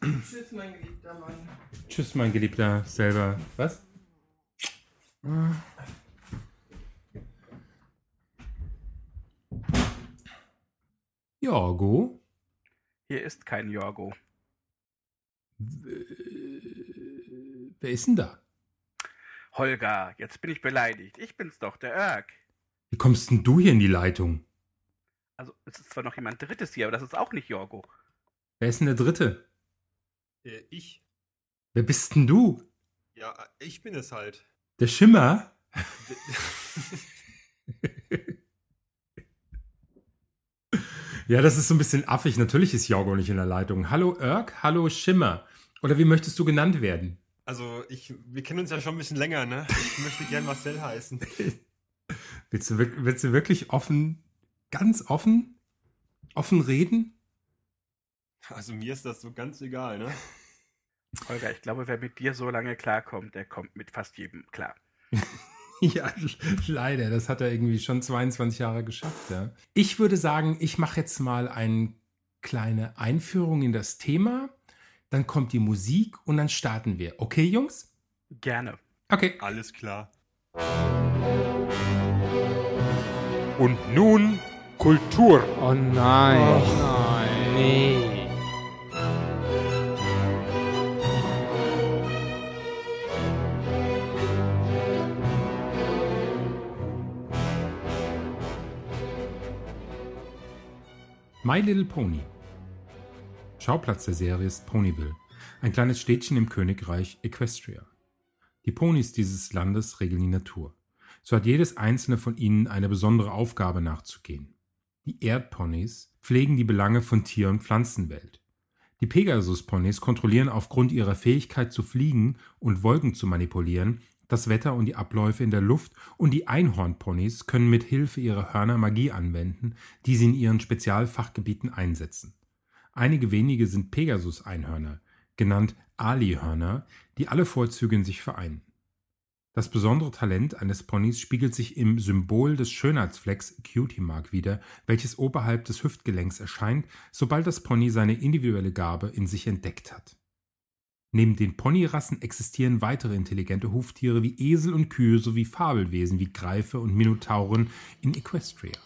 Tschüss, mein geliebter Mann. Tschüss, mein Geliebter, selber. Was? Jorgo? Hier ist kein Jorgo. Wer ist denn da? Holger, jetzt bin ich beleidigt. Ich bin's doch, der Erk. Wie kommst denn du hier in die Leitung? Also, es ist zwar noch jemand Drittes hier, aber das ist auch nicht Jorgo. Wer ist denn der Dritte? Äh, ich? Wer bist denn du? Ja, ich bin es halt. Der Schimmer? Ja, das ist so ein bisschen affig. Natürlich ist Jorgo nicht in der Leitung. Hallo Erk, hallo Schimmer. Oder wie möchtest du genannt werden? Also, ich, wir kennen uns ja schon ein bisschen länger, ne? Ich möchte gern Marcel heißen. Willst du, willst du wirklich offen, ganz offen, offen reden? Also, mir ist das so ganz egal, ne? Holger, ich glaube, wer mit dir so lange klarkommt, der kommt mit fast jedem klar. Ja, leider. Das hat er irgendwie schon 22 Jahre geschafft. Ja. Ich würde sagen, ich mache jetzt mal eine kleine Einführung in das Thema. Dann kommt die Musik und dann starten wir. Okay, Jungs? Gerne. Okay. Alles klar. Und nun Kultur. Oh nein. Oh nein. Nee. My Little Pony. Schauplatz der Serie ist Ponyville, ein kleines Städtchen im Königreich Equestria. Die Ponys dieses Landes regeln die Natur. So hat jedes einzelne von ihnen eine besondere Aufgabe nachzugehen. Die Erdponys pflegen die Belange von Tier- und Pflanzenwelt. Die Pegasus-Ponys kontrollieren aufgrund ihrer Fähigkeit zu fliegen und Wolken zu manipulieren das Wetter und die Abläufe in der Luft und die Einhornponys können mit Hilfe ihrer Hörner Magie anwenden, die sie in ihren Spezialfachgebieten einsetzen. Einige wenige sind Pegasus-Einhörner, genannt Ali-Hörner, die alle Vorzüge in sich vereinen. Das besondere Talent eines Ponys spiegelt sich im Symbol des Schönheitsflecks Cutie Mark wider, welches oberhalb des Hüftgelenks erscheint, sobald das Pony seine individuelle Gabe in sich entdeckt hat. Neben den Ponyrassen existieren weitere intelligente Huftiere wie Esel und Kühe sowie Fabelwesen wie Greife und Minotauren in Equestria.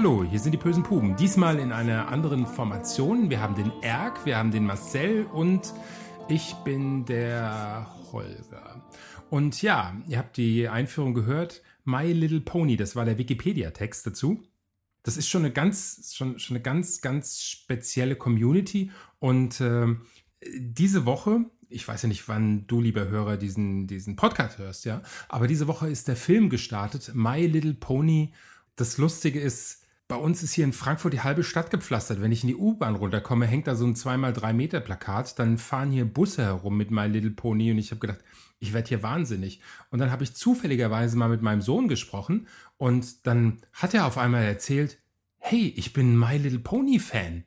Hallo, hier sind die bösen Puben. Diesmal in einer anderen Formation. Wir haben den Erk, wir haben den Marcel und ich bin der Holger. Und ja, ihr habt die Einführung gehört. My Little Pony, das war der Wikipedia-Text dazu. Das ist schon eine ganz, schon, schon eine ganz, ganz spezielle Community. Und ähm, diese Woche, ich weiß ja nicht, wann du, lieber Hörer, diesen, diesen Podcast hörst, ja, aber diese Woche ist der Film gestartet, My Little Pony. Das Lustige ist, bei uns ist hier in Frankfurt die halbe Stadt gepflastert. Wenn ich in die U-Bahn runterkomme, hängt da so ein 2x3 Meter Plakat. Dann fahren hier Busse herum mit My Little Pony und ich habe gedacht, ich werde hier wahnsinnig. Und dann habe ich zufälligerweise mal mit meinem Sohn gesprochen und dann hat er auf einmal erzählt, hey, ich bin My Little Pony Fan.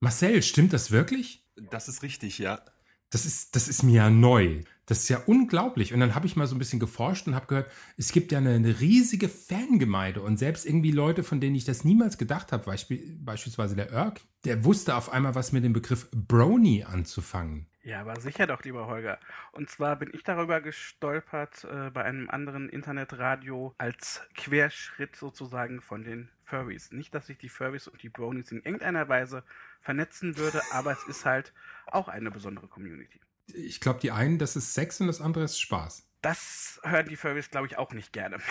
Marcel, stimmt das wirklich? Das ist richtig, ja. Das ist, das ist mir ja neu. Das ist ja unglaublich. Und dann habe ich mal so ein bisschen geforscht und habe gehört, es gibt ja eine, eine riesige Fangemeinde und selbst irgendwie Leute, von denen ich das niemals gedacht habe, Beispiel, beispielsweise der Irk, der wusste auf einmal was mit dem Begriff Brony anzufangen. Ja, aber sicher doch, lieber Holger. Und zwar bin ich darüber gestolpert äh, bei einem anderen Internetradio als Querschritt sozusagen von den Furries. Nicht, dass sich die Furries und die Bronies in irgendeiner Weise vernetzen würde, aber es ist halt auch eine besondere Community. Ich glaube, die einen, das ist Sex und das andere ist Spaß. Das hören die Furries, glaube ich, auch nicht gerne.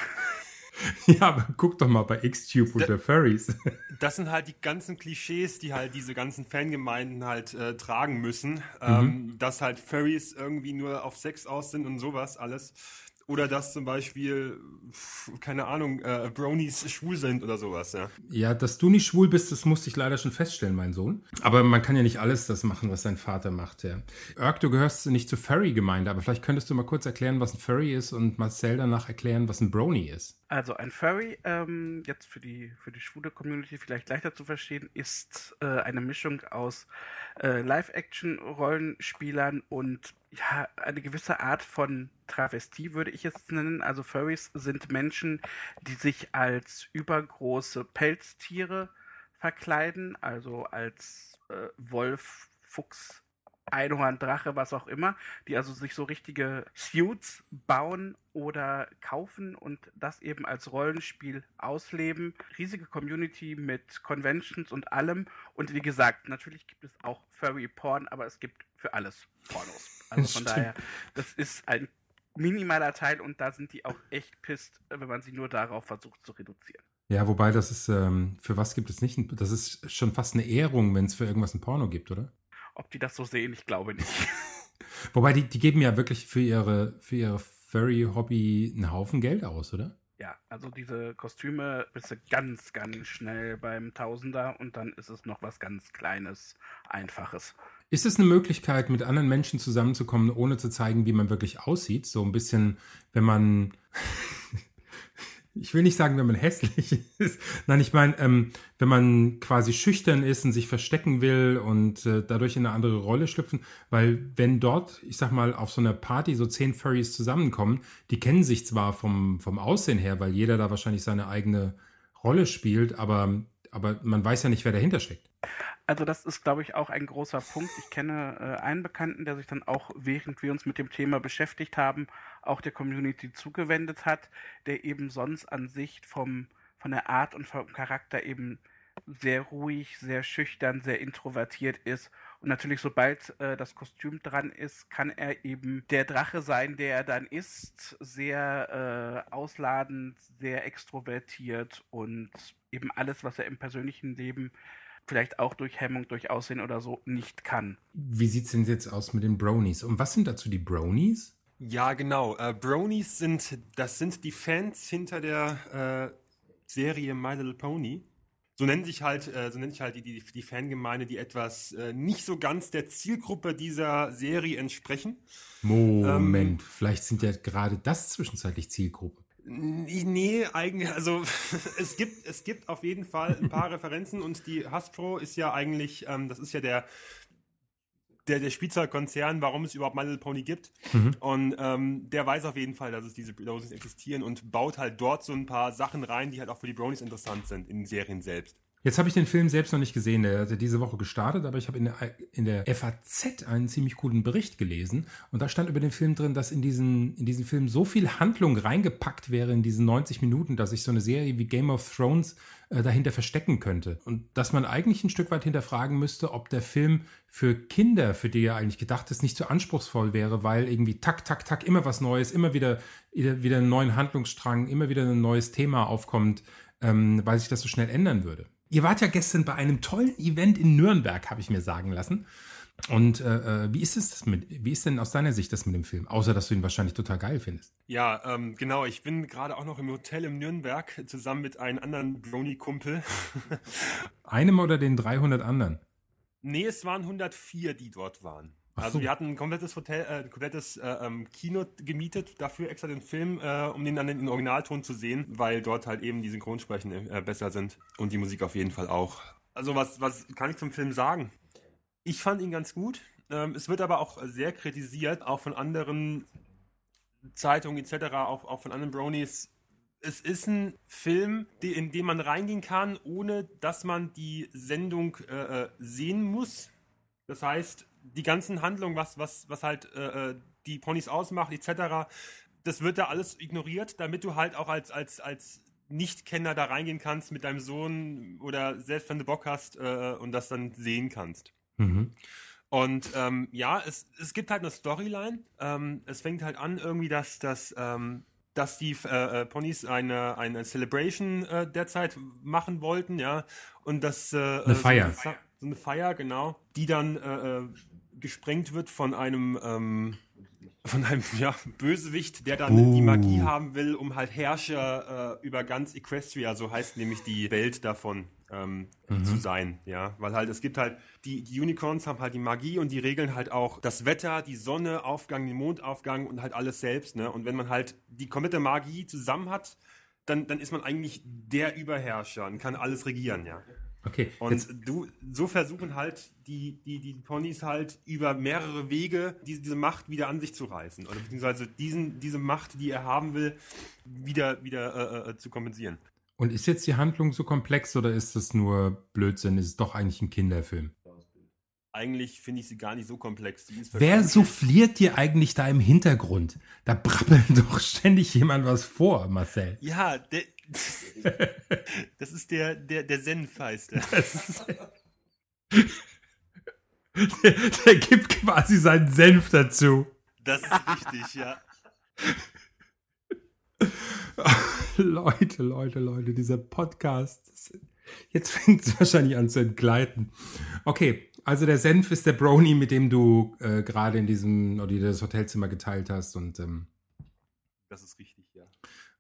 Ja, aber guck doch mal bei Xtube Da- unter Furries. Das sind halt die ganzen Klischees, die halt diese ganzen Fangemeinden halt äh, tragen müssen. Ähm, dass halt Furries irgendwie nur auf Sex aus sind und sowas alles. Oder dass zum Beispiel, keine Ahnung, äh, Bronies schwul sind oder sowas, ja. Ja, dass du nicht schwul bist, das musste ich leider schon feststellen, mein Sohn. Aber man kann ja nicht alles das machen, was dein Vater macht, ja. Irk, du gehörst nicht zur Furry-Gemeinde, aber vielleicht könntest du mal kurz erklären, was ein Furry ist und Marcel danach erklären, was ein Brony ist. Also ein Furry, ähm, jetzt für die, für die schwule Community vielleicht leichter zu verstehen, ist äh, eine Mischung aus äh, Live-Action-Rollenspielern und ja, eine gewisse Art von Travestie würde ich es nennen. Also Furries sind Menschen, die sich als übergroße Pelztiere verkleiden, also als äh, Wolf, Fuchs, Einhorn, Drache, was auch immer, die also sich so richtige Suits bauen oder kaufen und das eben als Rollenspiel ausleben. Riesige Community mit Conventions und allem. Und wie gesagt, natürlich gibt es auch Furry Porn, aber es gibt für alles Pornos. Also von Stimmt. daher, das ist ein minimaler Teil und da sind die auch echt pisst, wenn man sie nur darauf versucht zu reduzieren. Ja, wobei das ist, ähm, für was gibt es nicht, ein- das ist schon fast eine Ehrung, wenn es für irgendwas ein Porno gibt, oder? Ob die das so sehen, ich glaube nicht. Wobei, die, die geben ja wirklich für ihre, für ihre Furry-Hobby einen Haufen Geld aus, oder? Ja, also diese Kostüme bist du ganz, ganz schnell beim Tausender und dann ist es noch was ganz Kleines, Einfaches. Ist es eine Möglichkeit, mit anderen Menschen zusammenzukommen, ohne zu zeigen, wie man wirklich aussieht? So ein bisschen, wenn man. ich will nicht sagen, wenn man hässlich ist. Nein, ich meine, ähm, wenn man quasi schüchtern ist und sich verstecken will und äh, dadurch in eine andere Rolle schlüpfen. Weil, wenn dort, ich sag mal, auf so einer Party so zehn Furries zusammenkommen, die kennen sich zwar vom, vom Aussehen her, weil jeder da wahrscheinlich seine eigene Rolle spielt, aber, aber man weiß ja nicht, wer dahinter steckt. Also das ist, glaube ich, auch ein großer Punkt. Ich kenne äh, einen Bekannten, der sich dann auch, während wir uns mit dem Thema beschäftigt haben, auch der Community zugewendet hat, der eben sonst an sich vom, von der Art und vom Charakter eben sehr ruhig, sehr schüchtern, sehr introvertiert ist. Und natürlich, sobald äh, das Kostüm dran ist, kann er eben der Drache sein, der er dann ist. Sehr äh, ausladend, sehr extrovertiert und eben alles, was er im persönlichen Leben vielleicht auch durch Hemmung, durch Aussehen oder so nicht kann. Wie sieht's denn jetzt aus mit den Bronies? Und was sind dazu die Bronies? Ja, genau. Äh, Bronies sind, das sind die Fans hinter der äh, Serie My Little Pony. So nennt sich halt, äh, so nennt sich halt die, die, die Fangemeinde, die etwas äh, nicht so ganz der Zielgruppe dieser Serie entsprechen. Moment, Ähm, vielleicht sind ja gerade das zwischenzeitlich Zielgruppe. Nee, eigentlich, also es gibt, es gibt auf jeden Fall ein paar Referenzen und die Hasbro ist ja eigentlich, ähm, das ist ja der, der, der Spielzeugkonzern, warum es überhaupt My Little Pony gibt. Mhm. Und ähm, der weiß auf jeden Fall, dass es diese Bronies existieren und baut halt dort so ein paar Sachen rein, die halt auch für die Bronies interessant sind in den Serien selbst. Jetzt habe ich den Film selbst noch nicht gesehen. Der hat diese Woche gestartet, aber ich habe in der, in der FAZ einen ziemlich coolen Bericht gelesen. Und da stand über den Film drin, dass in diesen, in diesen Film so viel Handlung reingepackt wäre in diesen 90 Minuten, dass sich so eine Serie wie Game of Thrones äh, dahinter verstecken könnte. Und dass man eigentlich ein Stück weit hinterfragen müsste, ob der Film für Kinder, für die er eigentlich gedacht ist, nicht so anspruchsvoll wäre, weil irgendwie tak, tak, tak, immer was Neues, immer wieder, wieder, wieder einen neuen Handlungsstrang, immer wieder ein neues Thema aufkommt, ähm, weil sich das so schnell ändern würde. Ihr wart ja gestern bei einem tollen Event in Nürnberg, habe ich mir sagen lassen. Und äh, äh, wie ist es das mit, wie ist denn aus deiner Sicht das mit dem Film? Außer dass du ihn wahrscheinlich total geil findest. Ja, ähm, genau, ich bin gerade auch noch im Hotel in Nürnberg zusammen mit einem anderen Brony-Kumpel. Einem oder den 300 anderen? Nee, es waren 104, die dort waren. Also so. wir hatten ein komplettes Hotel, äh, ein komplettes äh, ähm, Kino gemietet, dafür extra den Film, äh, um den dann in Originalton zu sehen, weil dort halt eben die Synchronsprechen äh, besser sind und die Musik auf jeden Fall auch. Also was, was kann ich zum Film sagen? Ich fand ihn ganz gut. Ähm, es wird aber auch sehr kritisiert, auch von anderen Zeitungen etc., auch, auch von anderen Bronies. Es ist ein Film, in den man reingehen kann, ohne dass man die Sendung äh, äh, sehen muss. Das heißt, die ganzen Handlungen, was, was, was halt äh, äh, die Ponys ausmacht, etc., das wird da alles ignoriert, damit du halt auch als, als, als Nichtkenner da reingehen kannst mit deinem Sohn oder selbst wenn du Bock hast äh, und das dann sehen kannst. Mhm. Und ähm, ja, es, es gibt halt eine Storyline. Ähm, es fängt halt an irgendwie, dass, dass, ähm, dass die äh, äh, Ponys eine, eine Celebration äh, derzeit machen wollten, ja. Und das äh, Eine Feier. So, eine- so eine Feier, genau, die dann äh, äh, gesprengt wird von einem ähm, von einem ja, Bösewicht, der dann Uh. die Magie haben will, um halt Herrscher äh, über ganz Equestria, so heißt nämlich die Welt davon, ähm, zu sein, ja, weil halt es gibt halt die, die Unicorns haben halt die Magie und die regeln halt auch das Wetter, die Sonne, Aufgang, den Mondaufgang und halt alles selbst, ne? Und wenn man halt die komplette Magie zusammen hat, dann, dann ist man eigentlich der Überherrscher und kann alles regieren, ja. Okay, Und jetzt, du, so versuchen halt die, die, die Ponys halt über mehrere Wege diese, diese Macht wieder an sich zu reißen. Oder beziehungsweise diesen, diese Macht, die er haben will, wieder, wieder äh, äh, zu kompensieren. und ist jetzt die Handlung so komplex oder ist das nur Blödsinn? Ist es doch eigentlich ein Kinderfilm? Eigentlich finde ich sie gar nicht so komplex. Wer souffliert dir eigentlich da im Hintergrund? Da brabbelt doch ständig jemand was vor, Marcel. Ja, der, das ist der, der, der Senf heißt er. Der, der gibt quasi seinen Senf dazu. Das ist richtig, ja. Leute, Leute, Leute, dieser Podcast. Jetzt fängt es wahrscheinlich an zu entgleiten. Okay, also der Senf ist der Brony, mit dem du äh, gerade in diesem, oder das Hotelzimmer geteilt hast. Und ähm, Das ist richtig, ja.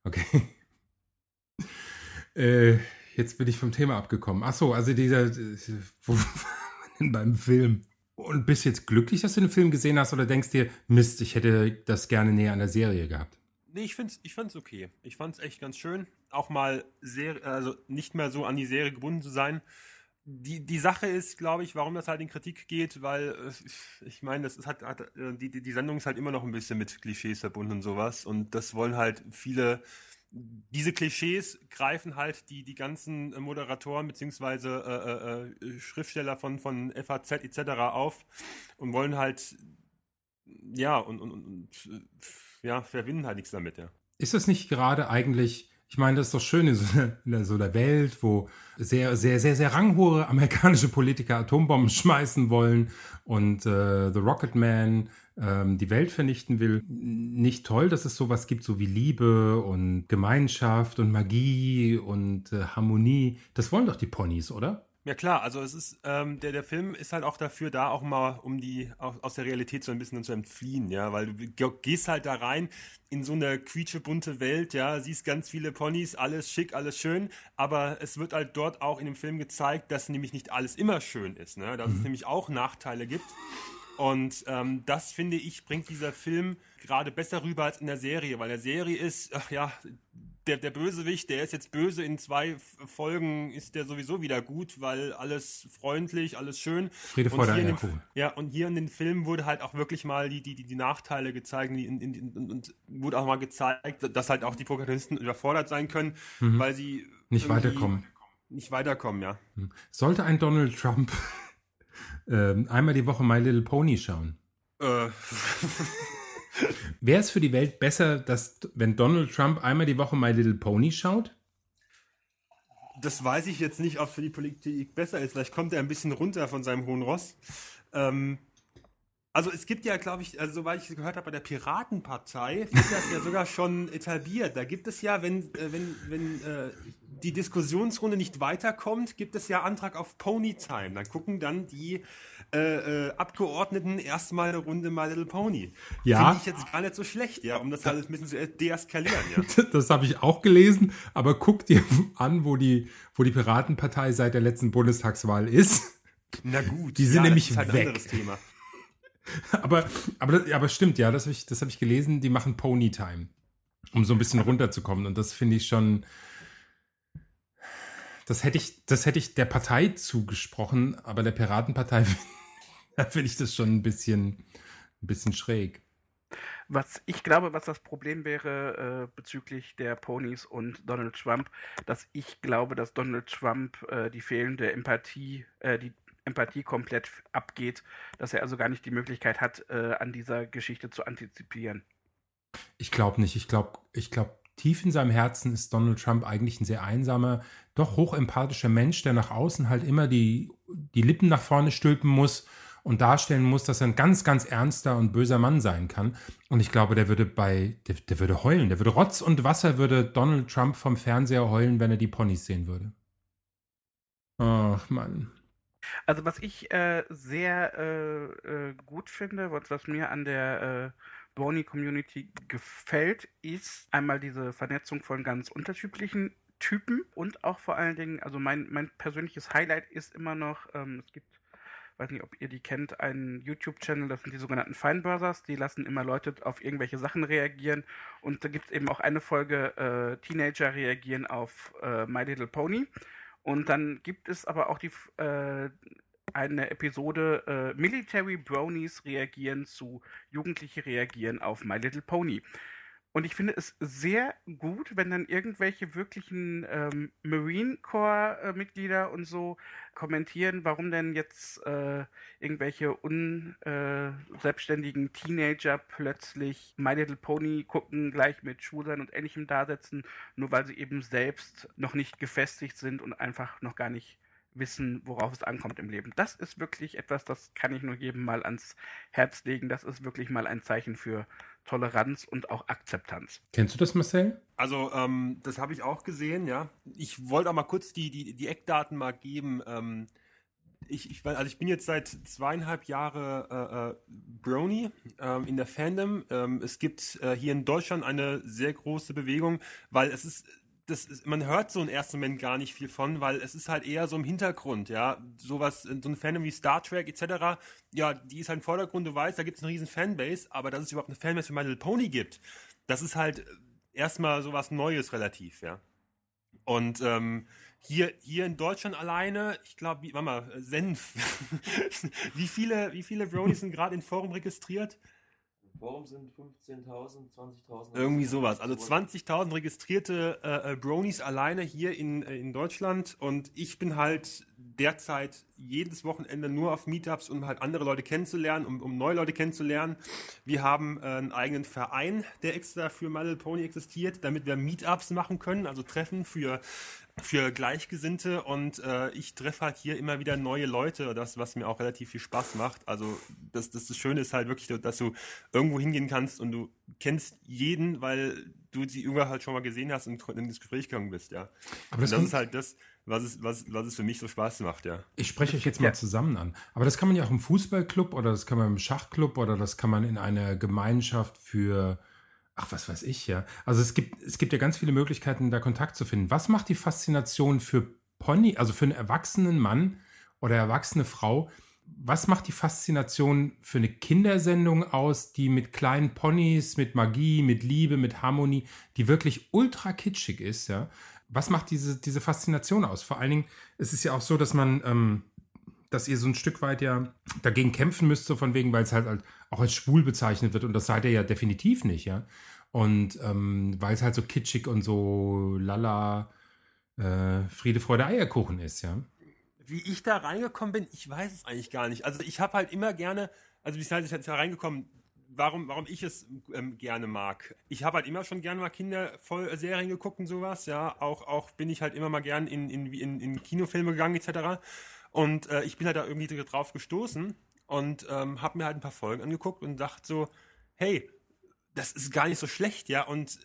okay. äh, jetzt bin ich vom Thema abgekommen. Ach so, also dieser, wo waren wir denn beim Film? Und bist jetzt glücklich, dass du den Film gesehen hast, oder denkst dir, Mist, ich hätte das gerne näher an der Serie gehabt? Nee, ich find's, ich fand's okay. Ich fand's echt ganz schön, auch mal sehr, also nicht mehr so an die Serie gebunden zu sein. Die, die Sache ist, glaube ich, warum das halt in Kritik geht, weil äh, ich meine, das ist halt, hat, äh, die, die Sendung ist halt immer noch ein bisschen mit Klischees verbunden und sowas. Und das wollen halt viele, diese Klischees greifen halt die, die ganzen äh, Moderatoren beziehungsweise äh, äh, Schriftsteller von, von FAZ etc. auf und wollen halt, ja, und, und, und, ja, verbinden halt nichts damit, ja. Ist das nicht gerade eigentlich, ich meine, das ist doch schön in so in so einer Welt, wo sehr, sehr, sehr, sehr ranghohe amerikanische Politiker Atombomben schmeißen wollen und äh, The Rocket Man ähm, die Welt vernichten will. Nicht toll, dass es sowas gibt, so wie Liebe und Gemeinschaft und Magie und äh, Harmonie. Das wollen doch die Ponys, oder? Ja klar, also es ist, ähm, der, der Film ist halt auch dafür da, auch mal um die, aus, aus der Realität so ein bisschen zu entfliehen, ja, weil du ge- gehst halt da rein in so eine quietschebunte Welt, ja, siehst ganz viele Ponys, alles schick, alles schön, aber es wird halt dort auch in dem Film gezeigt, dass nämlich nicht alles immer schön ist, ne, dass es nämlich auch Nachteile gibt. Und ähm, das finde ich, bringt dieser Film gerade besser rüber als in der Serie, weil der Serie ist, ach ja, der, der Bösewicht, der ist jetzt böse, in zwei Folgen ist der sowieso wieder gut, weil alles freundlich, alles schön. Friede, Und Freude, hier in dem-. Ja, und hier in den Filmen wurde halt auch wirklich mal die, die, die, die Nachteile gezeigt die in, in, in, und, und wurde auch mal gezeigt, dass halt auch die Protagonisten überfordert sein können, weil sie Mhm. Nicht weiterkommen. Nicht weiterkommen, ja. Sollte ein Donald Trump ähm, einmal die Woche My Little Pony schauen? Äh, Wäre es für die Welt besser, dass, wenn Donald Trump einmal die Woche My Little Pony schaut? Das weiß ich jetzt nicht, ob für die Politik besser ist. Vielleicht kommt er ein bisschen runter von seinem hohen Ross. Ähm, also es gibt ja, glaube ich, also soweit ich gehört habe, bei der Piratenpartei wird das ja sogar schon etabliert. Da gibt es ja, wenn, äh, wenn, wenn äh, die Diskussionsrunde nicht weiterkommt, gibt es ja Antrag auf Pony-Time. Dann gucken dann die äh, äh, Abgeordneten erstmal eine Runde My Little Pony. Ja. Finde ich jetzt gar nicht so schlecht, ja, um das alles ein bisschen zu deeskalieren, ja. Das habe ich auch gelesen, aber guck dir an, wo die, wo die Piratenpartei seit der letzten Bundestagswahl ist. Na gut. Die sind ja, nämlich das ist halt weg. ein anderes Thema. Aber, aber, aber stimmt, ja, das habe ich, hab ich gelesen, die machen Pony-Time, um so ein bisschen runterzukommen. Und das finde ich schon. Das hätte ich, das hätte ich der Partei zugesprochen, aber der Piratenpartei finde ich das schon ein bisschen, ein bisschen schräg. Was ich glaube, was das Problem wäre äh, bezüglich der Ponys und Donald Trump, dass ich glaube, dass Donald Trump äh, die fehlende Empathie, äh, die Empathie komplett abgeht, dass er also gar nicht die Möglichkeit hat, äh, an dieser Geschichte zu antizipieren. Ich glaube nicht. Ich glaube, ich glaube, tief in seinem Herzen ist Donald Trump eigentlich ein sehr einsamer, doch hochempathischer Mensch, der nach außen halt immer die, die Lippen nach vorne stülpen muss und darstellen muss, dass er ein ganz, ganz ernster und böser Mann sein kann. Und ich glaube, der würde bei, der, der würde heulen, der würde Rotz und Wasser würde Donald Trump vom Fernseher heulen, wenn er die Ponys sehen würde. Ach, Mann. Also was ich äh, sehr äh, äh, gut finde, was, was mir an der äh, Brony-Community gefällt, ist einmal diese Vernetzung von ganz unterschiedlichen Typen und auch vor allen Dingen, also mein, mein persönliches Highlight ist immer noch, ähm, es gibt weiß nicht, ob ihr die kennt, einen YouTube-Channel, das sind die sogenannten Feinbörsers, die lassen immer Leute auf irgendwelche Sachen reagieren. Und da gibt es eben auch eine Folge, äh, Teenager reagieren auf äh, My Little Pony und dann gibt es aber auch die, äh, eine Episode, äh, Military Bronies reagieren zu Jugendliche reagieren auf My Little Pony. Und ich finde es sehr gut, wenn dann irgendwelche wirklichen ähm, Marine Corps-Mitglieder und so kommentieren, warum denn jetzt äh, irgendwelche unselbstständigen Teenager plötzlich My Little Pony gucken, gleich mit Schwulsein und Ähnlichem dasetzen, nur weil sie eben selbst noch nicht gefestigt sind und einfach noch gar nicht wissen, worauf es ankommt im Leben. Das ist wirklich etwas, das kann ich nur jedem mal ans Herz legen. Das ist wirklich mal ein Zeichen für Toleranz und auch Akzeptanz. Kennst du das, Marcel? Also, ähm, das habe ich auch gesehen, ja. Ich wollte auch mal kurz die, die, die Eckdaten mal geben. Ähm, ich, ich, also ich bin jetzt seit zweieinhalb Jahre äh, äh, Brony ähm, in der Fandom. Ähm, es gibt äh, hier in Deutschland eine sehr große Bewegung, weil es ist das ist, man hört so im ersten Moment gar nicht viel von, weil es ist halt eher so im Hintergrund, ja. Sowas, so ein Fandom wie Star Trek etc., ja, die ist halt im Vordergrund, du weißt, da gibt es eine riesen Fanbase, aber dass es überhaupt eine Fanbase für My Little Pony gibt, das ist halt erstmal sowas Neues relativ, ja. Und ähm, hier, hier in Deutschland alleine, ich glaube, warte mal, Senf. wie viele, wie viele Bronies sind gerade in Forum registriert? Forum sind 15.000, 20.000. Irgendwie sowas. Also 20.000 registrierte äh, äh, Bronies alleine hier in, äh, in Deutschland. Und ich bin halt derzeit jedes Wochenende nur auf Meetups, um halt andere Leute kennenzulernen, um, um neue Leute kennenzulernen. Wir haben äh, einen eigenen Verein, der extra für My Little Pony existiert, damit wir Meetups machen können, also Treffen für für Gleichgesinnte und äh, ich treffe halt hier immer wieder neue Leute, das was mir auch relativ viel Spaß macht. Also das, das, das Schöne ist halt wirklich, dass du irgendwo hingehen kannst und du kennst jeden, weil du sie irgendwann halt schon mal gesehen hast und in das Gespräch gegangen bist, ja. Aber das, und das ist halt das, was es, was, was es für mich so Spaß macht, ja. ich spreche euch jetzt mal Ja. zusammen an. Aber das kann man ja auch im Fußballclub oder das kann man im Schachclub oder das kann man in einer Gemeinschaft für, ach, was weiß ich, ja. Also es gibt, es gibt ja ganz viele Möglichkeiten, da Kontakt zu finden. Was macht die Faszination für Pony, also für einen erwachsenen Mann oder erwachsene Frau, was macht die Faszination für eine Kindersendung aus, die mit kleinen Ponys, mit Magie, mit Liebe, mit Harmonie, die wirklich ultra kitschig ist, ja? Was macht diese, diese Faszination aus? Vor allen Dingen, es ist ja auch so, dass man, ähm, dass ihr so ein Stück weit ja dagegen kämpfen müsst, so von wegen, weil es halt, auch als schwul bezeichnet wird und das seid ihr ja definitiv nicht, ja? Und ähm, weil es halt so kitschig und so lala äh, Friede, Freude, Eierkuchen ist, ja? Wie ich da reingekommen bin, ich weiß es eigentlich gar nicht. Also ich habe halt immer gerne, also wie ihr jetzt da reingekommen, warum, warum ich es ähm, gerne mag. Ich habe halt immer schon gerne mal Kinderserien geguckt und sowas, ja. Auch, auch bin ich halt immer mal gern in, in, in, in Kinofilme gegangen etc. Und äh, ich bin halt da irgendwie drauf gestoßen und ähm, habe mir halt ein paar Folgen angeguckt und dachte so, hey, das ist gar nicht so schlecht, ja. Und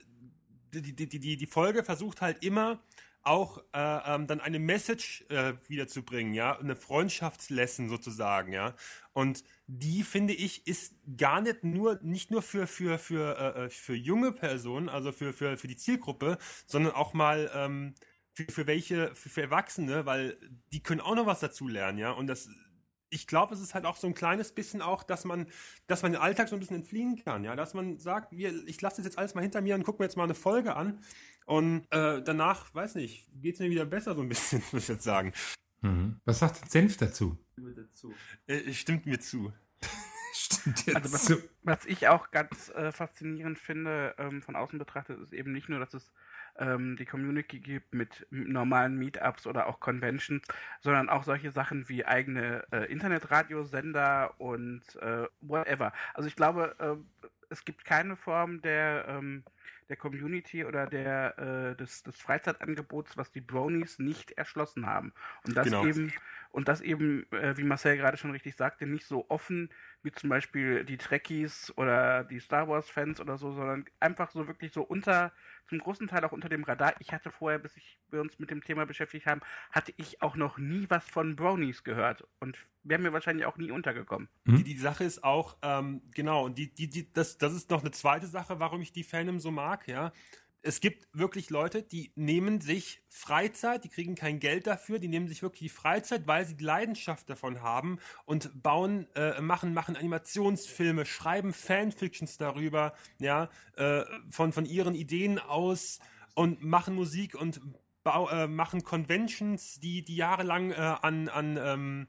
die, die, die, die, Folge versucht halt immer auch äh, ähm, dann eine Message äh, wiederzubringen, ja, eine Freundschaftslesson sozusagen, ja. Und die finde ich ist gar nicht nur nicht nur für für für äh, äh, für junge Personen, also für für für die Zielgruppe, sondern auch mal ähm, für, für welche für, für Erwachsene, weil die können auch noch was dazu lernen, ja. Und das ich glaube, es ist halt auch so ein kleines bisschen auch, dass man, dass man den Alltag so ein bisschen entfliehen kann, ja, dass man sagt, wir, ich lasse das jetzt alles mal hinter mir und gucke mir jetzt mal eine Folge an und äh, danach, weiß nicht, geht's mir wieder besser so ein bisschen, muss ich jetzt sagen. Mhm. Was sagt Senf dazu? dazu. Äh, stimmt mir zu. Stimmt jetzt Also was, so. was ich auch ganz äh, faszinierend finde, ähm, von außen betrachtet, ist eben nicht nur, dass es ähm, die Community gibt mit normalen Meetups oder auch Conventions, sondern auch solche Sachen wie eigene äh, Internetradiosender und äh, whatever. Also ich glaube, äh, es gibt keine Form der ähm, der Community oder der äh, des, des Freizeitangebots, was die Bronies nicht erschlossen haben. Und das Genau. eben, und das eben, äh, wie Marcel gerade schon richtig sagte, nicht so offen wie zum Beispiel die Trekkies oder die Star Wars-Fans oder so, sondern einfach so wirklich so unter, zum großen Teil auch unter dem Radar. Ich hatte vorher, bis ich, wir uns mit dem Thema beschäftigt haben, hatte ich auch noch nie was von Bronies gehört und wäre mir wahrscheinlich auch nie untergekommen. Hm? Die, die Sache ist auch, ähm, genau, und die, die, die, das, das ist noch eine zweite Sache, warum ich die Fandom so mag, ja. Es gibt wirklich Leute, die nehmen sich Freizeit, die kriegen kein Geld dafür, die nehmen sich wirklich die Freizeit, weil sie die Leidenschaft davon haben und bauen, äh, machen, machen Animationsfilme, schreiben Fanfictions darüber, ja, äh, von, von ihren Ideen aus und machen Musik und bau, äh, machen Conventions, die, die jahrelang äh, an, an ähm,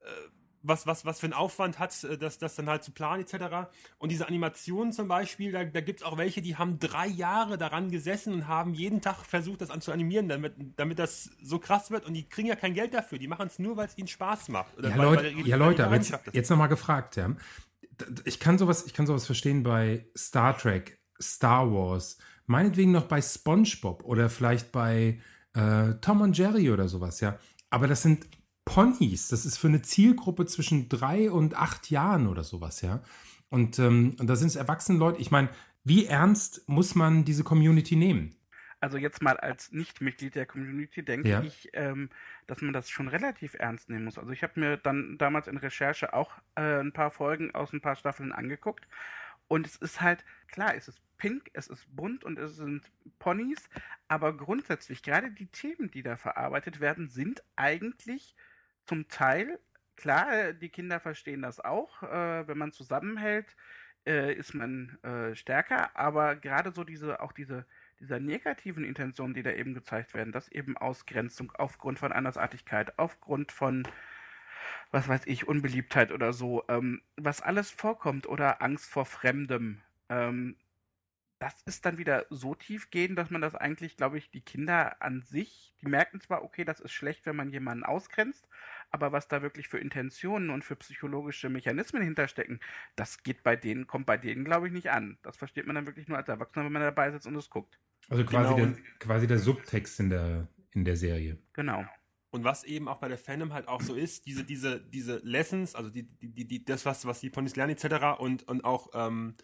äh, was, was, was für einen Aufwand hat, äh, das, das dann halt zu planen, etc. Und diese Animationen zum Beispiel, da, da gibt es auch welche, die haben drei Jahre daran gesessen und haben jeden Tag versucht, das an zu animieren, damit, damit das so krass wird. Und die kriegen ja kein Geld dafür. Die machen es nur, weil es ihnen Spaß macht. Oder Ja, weil- Leute, weil- ja, Leute aber jetzt, jetzt nochmal gefragt, ja. Ich kann sowas, ich kann sowas verstehen bei Star Trek, Star Wars, meinetwegen noch bei SpongeBob oder vielleicht bei äh, Tom und Jerry oder sowas, ja. Aber das sind Ponys, das ist für eine Zielgruppe zwischen drei und acht Jahren oder sowas, ja. Und, ähm, und da sind es erwachsene Leute. Ich meine, wie ernst muss man diese Community nehmen? Also jetzt mal als Nicht-Mitglied der Community denke Ja. ich, ähm, dass man das schon relativ ernst nehmen muss. Also ich habe mir dann damals in Recherche auch äh, ein paar Folgen aus ein paar Staffeln angeguckt und es ist halt, klar, es ist pink, es ist bunt und es sind Ponys, aber grundsätzlich, gerade die Themen, die da verarbeitet werden, sind eigentlich zum Teil, klar, die Kinder verstehen das auch, äh, wenn man zusammenhält, äh, ist man äh, stärker, aber gerade so diese, auch diese, dieser negativen Intentionen, die da eben gezeigt werden, dass eben Ausgrenzung aufgrund von Andersartigkeit, aufgrund von, was weiß ich, Unbeliebtheit oder so, ähm, was alles vorkommt oder Angst vor Fremdem, ähm, das ist dann wieder so tiefgehend, dass man das eigentlich, glaube ich, die Kinder an sich, die merken zwar, okay, das ist schlecht, wenn man jemanden ausgrenzt, aber was da wirklich für Intentionen und für psychologische Mechanismen hinterstecken, das geht bei denen, kommt bei denen, glaube ich, nicht an. Das versteht man dann wirklich nur als Erwachsener, wenn man dabei sitzt und es guckt. Also quasi, Genau. der, quasi der Subtext in der, in der Serie. Genau. Und was eben auch bei der Fandom halt auch so ist, diese, diese, diese Lessons, also die, die, die, die, das, was, was die Ponys lernen, etc. und, und auch, ähm,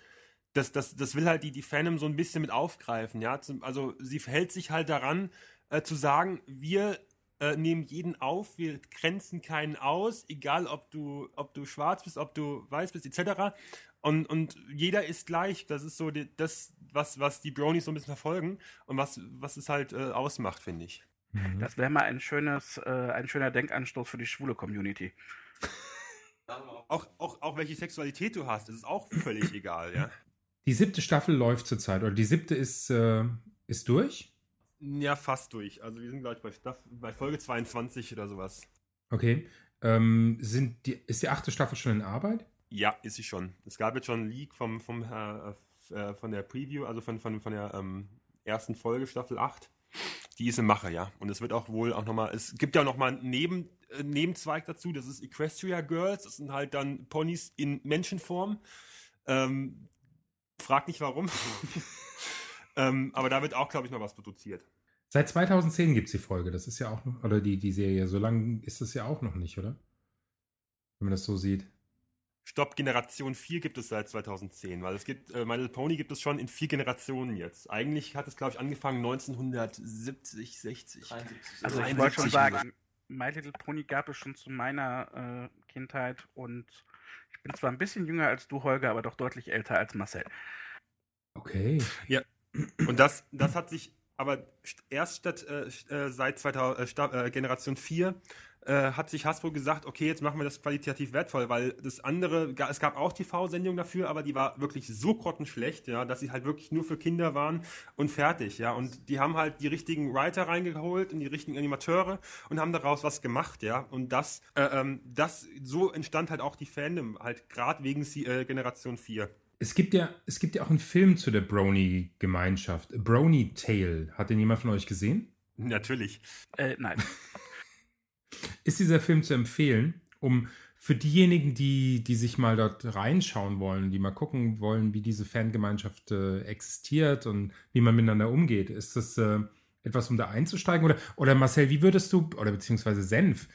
das, das, das will halt die, die Fandom so ein bisschen mit aufgreifen, ja. Also sie verhält sich halt daran, äh, zu sagen, wir äh, nehmen jeden auf, wir grenzen keinen aus, egal ob du, ob du schwarz bist, ob du weiß bist, etc. Und, und jeder ist gleich. Das ist so die, das, was, was die Bronies so ein bisschen verfolgen und was, was es halt äh, ausmacht, finde ich. Mhm. Das wäre mal ein schönes, äh, ein schöner Denkanstoß für die schwule Community. Auch, auch, auch welche Sexualität du hast, das ist auch völlig egal, ja. Die siebte Staffel läuft zurzeit, oder die siebte ist, äh, ist durch? Ja, fast durch. Also wir sind, glaube ich, bei, Staff bei Folge 22 oder sowas. Okay. Ähm, sind die, ist die achte Staffel schon in Arbeit? Ja, ist sie schon. Es gab jetzt schon einen Leak vom, vom, äh, äh, von der Preview, also von, von, von der ähm, ersten Folge, Staffel 8. Die ist im Mache, ja. Und es wird auch wohl auch nochmal, es gibt ja auch nochmal einen Neben, äh, Nebenzweig dazu, das ist Equestria Girls. Das sind halt dann Ponys in Menschenform. Ähm, frag nicht warum. ähm, aber da wird auch, glaube ich, noch was produziert. Seit 2010 gibt es die Folge. Das ist ja auch noch, oder die, die Serie. So lange ist das ja auch noch nicht, oder? Wenn man das so sieht. Stopp, Generation 4 gibt es seit 2010, weil es gibt, äh, My Little Pony gibt es schon in vier Generationen jetzt. Eigentlich hat es, glaube ich, angefangen 1970, 60. 73. Also ich 73 wollte schon sagen, My Little Pony gab es schon zu meiner äh, Kindheit und ich bin zwar ein bisschen jünger als du, Holger, aber doch deutlich älter als Marcel. Okay. Und das, das hat sich aber st- erst statt, äh, äh, seit 2000, äh, äh, Generation 4 äh, hat sich Hasbro gesagt, okay, jetzt machen wir das qualitativ wertvoll, weil das andere, es gab auch TV-Sendungen dafür, aber die war wirklich so grottenschlecht, ja, dass sie halt wirklich nur für Kinder waren und fertig, ja. Und die haben halt die richtigen Writer reingeholt und die richtigen Animateure und haben daraus was gemacht, ja. Und das, äh, ähm, das, so entstand halt auch die Fandom, halt gerade wegen äh, Generation 4. Es gibt ja, es gibt ja auch einen Film zu der Brony-Gemeinschaft. Brony Tale. Hat den jemand von euch gesehen? Natürlich. Äh, nein. Ist dieser Film zu empfehlen, um für diejenigen, die, die sich mal dort reinschauen wollen, die mal gucken wollen, wie diese Fangemeinschaft äh, existiert und wie man miteinander umgeht, ist das äh, etwas, um da einzusteigen? Oder, oder Marcel, wie würdest du, oder beziehungsweise Senf,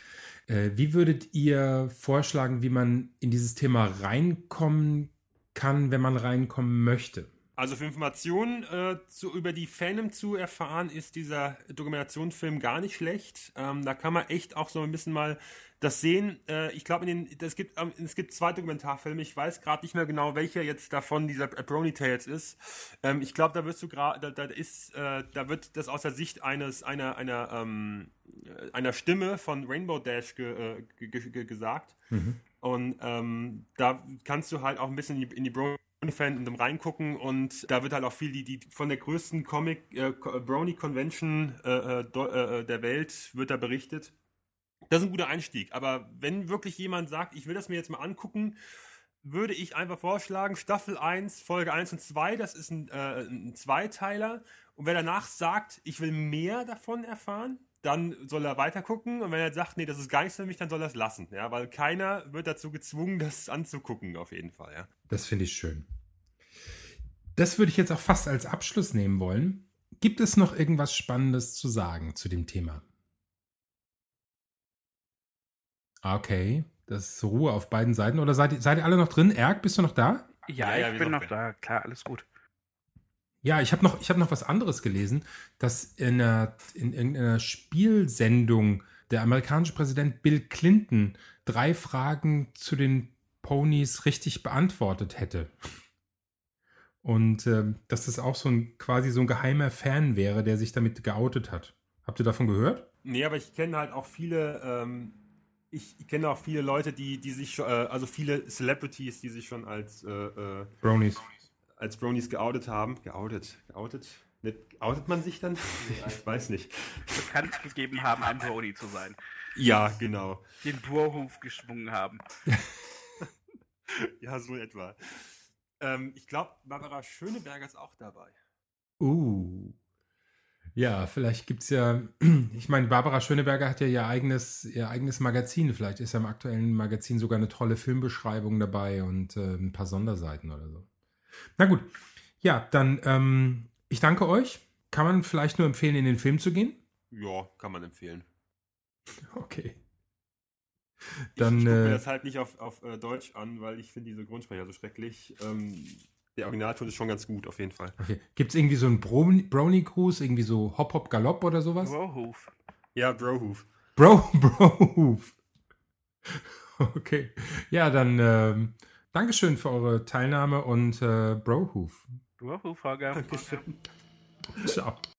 äh, wie würdet ihr vorschlagen, wie man in dieses Thema reinkommen kann, wenn man reinkommen möchte? Also für Informationen äh, zu, über die Fandom zu erfahren, ist dieser Dokumentationsfilm gar nicht schlecht. Ähm, da kann man echt auch so ein bisschen mal das sehen. Äh, ich glaube, es gibt, ähm, es gibt zwei Dokumentarfilme. Ich weiß gerade nicht mehr genau, welcher jetzt davon dieser Brony Tales ist. Ähm, ich glaube, da wirst du gerade, da, da ist, äh, da wird das aus der Sicht eines einer einer ähm, äh, einer Stimme von Rainbow Dash ge, äh, ge, ge, gesagt. Und ähm, da kannst du halt auch ein bisschen in die, in die Brony Fandom reingucken und da wird halt auch viel die, die von der größten Comic äh, Brony Convention äh, äh, do, äh, der Welt wird da berichtet. Das ist ein guter Einstieg. Aber wenn wirklich jemand sagt, ich will das mir jetzt mal angucken, würde ich einfach vorschlagen, Staffel 1, Folge 1 und 2, das ist ein, äh, ein Zweiteiler. Und wer danach sagt, ich will mehr davon erfahren, dann soll er weiter gucken. Und wenn er sagt, nee, das ist gar nichts für mich, dann soll er es lassen. Ja, weil keiner wird dazu gezwungen, das anzugucken, auf jeden Fall. Ja. Das finde ich schön. Das würde ich jetzt auch fast als Abschluss nehmen wollen. Gibt es noch irgendwas Spannendes zu sagen zu dem Thema? Okay, das ist Ruhe auf beiden Seiten. Oder seid, ihr- seid ihr alle noch drin? Erg, bist du noch da? Ja, Ja, ich bin noch drin. da. Klar, alles gut. Ja, ich habe noch, ich hab noch was anderes gelesen, dass in, einer, in irgendeiner Spielsendung der amerikanische Präsident Bill Clinton drei Fragen zu den Ponys richtig beantwortet hätte. Und ähm, dass das auch so ein quasi so ein geheimer Fan wäre, der sich damit geoutet hat. Habt ihr davon gehört? Nee, aber ich kenne halt auch viele, ähm, ich, ich kenne auch viele Leute, die, die sich äh, also viele Celebrities, die sich schon als, äh, äh, Bronies. Als Bronies geoutet haben. Geoutet, geoutet? Nicht, outet man sich dann? ich weiß nicht. Bekannt gegeben haben, ein Brody zu sein. Ja, genau. Den Burhof geschwungen haben. Ja, so etwa. Ähm, ich glaube, Barbara Schöneberger ist auch dabei. Uh. Ja, vielleicht gibt's ja, ich meine, Barbara Schöneberger hat ja ihr eigenes, ihr eigenes Magazin. Vielleicht ist ja im aktuellen Magazin sogar eine tolle Filmbeschreibung dabei und äh, ein paar Sonderseiten oder so. Na gut. Ja, dann, ähm, ich danke euch. Kann man vielleicht nur empfehlen, in den Film zu gehen? Ja, kann man empfehlen. Okay. Ich, Dann, ich gucke mir äh, das halt nicht auf, auf äh, Deutsch an, weil ich finde diese Grundsprecher so schrecklich. Ähm, der Originalton ist schon ganz gut, auf jeden Fall. okay. Gibt's irgendwie so einen Brownie- Brownie-Gruß, irgendwie so Hop Hop Galopp oder sowas? Burhof. Ja, Brohoof. Bro, Bro. Okay. Ja, dann ähm, Dankeschön für eure Teilnahme und äh, Brohoof. Burhof, Holger. Dankeschön. Ciao.